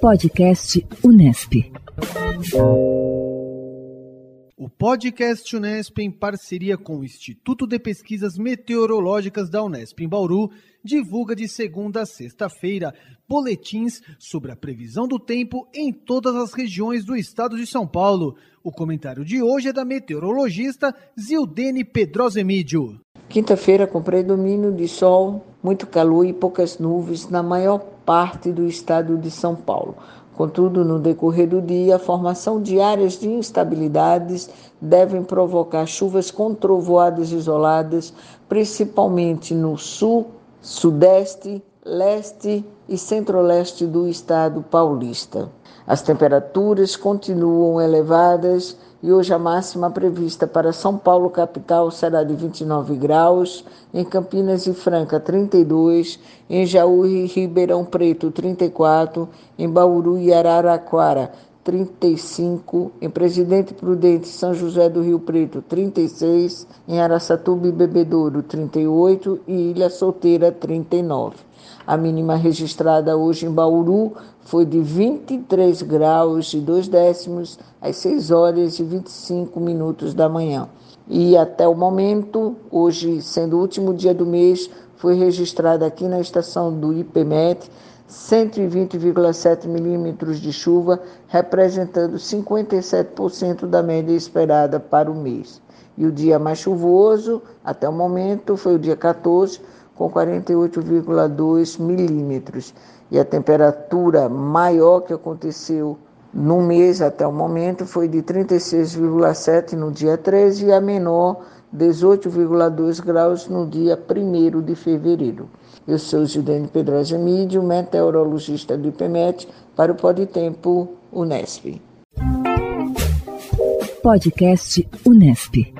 Podcast Unesp. O podcast Unesp, em parceria com o Instituto de Pesquisas Meteorológicas da Unesp em Bauru, divulga de segunda a sexta-feira boletins sobre a previsão do tempo em todas as regiões do estado de São Paulo. O comentário de hoje é da meteorologista Zildene Pedrosa Emídio. Quinta-feira com predomínio de sol, muito calor e poucas nuvens na maior parte do estado de São Paulo. Contudo, no decorrer do dia, a formação de áreas de instabilidades devem provocar chuvas com trovoadas isoladas, principalmente no sul, sudeste, leste e centro-leste do estado paulista. As temperaturas continuam elevadas e hoje a máxima prevista para São Paulo capital será de 29 graus, em Campinas e Franca 32, em Jaú e Ribeirão Preto 34, em Bauru e Araraquara 35, em Presidente Prudente São José do Rio Preto 36, em Araçatuba e Bebedouro 38 e Ilha Solteira 39. A mínima registrada hoje em Bauru foi de 23 graus e 2 décimos às 6 horas e 25 minutos da manhã. E até o momento, hoje sendo o último dia do mês, foi registrada aqui na estação do IPMET 120,7 milímetros de chuva, representando 57% da média esperada para o mês. E o dia mais chuvoso, até o momento, foi o dia 14, com 48,2 milímetros. E a temperatura maior que aconteceu no mês até o momento foi de 36,7 no dia 13 e a menor 18,2 graus no dia 1 de fevereiro. Eu sou Gildene Pedrosa Mídio, meteorologista do IPMET, para o Podtempo Unesp. Podcast Unesp.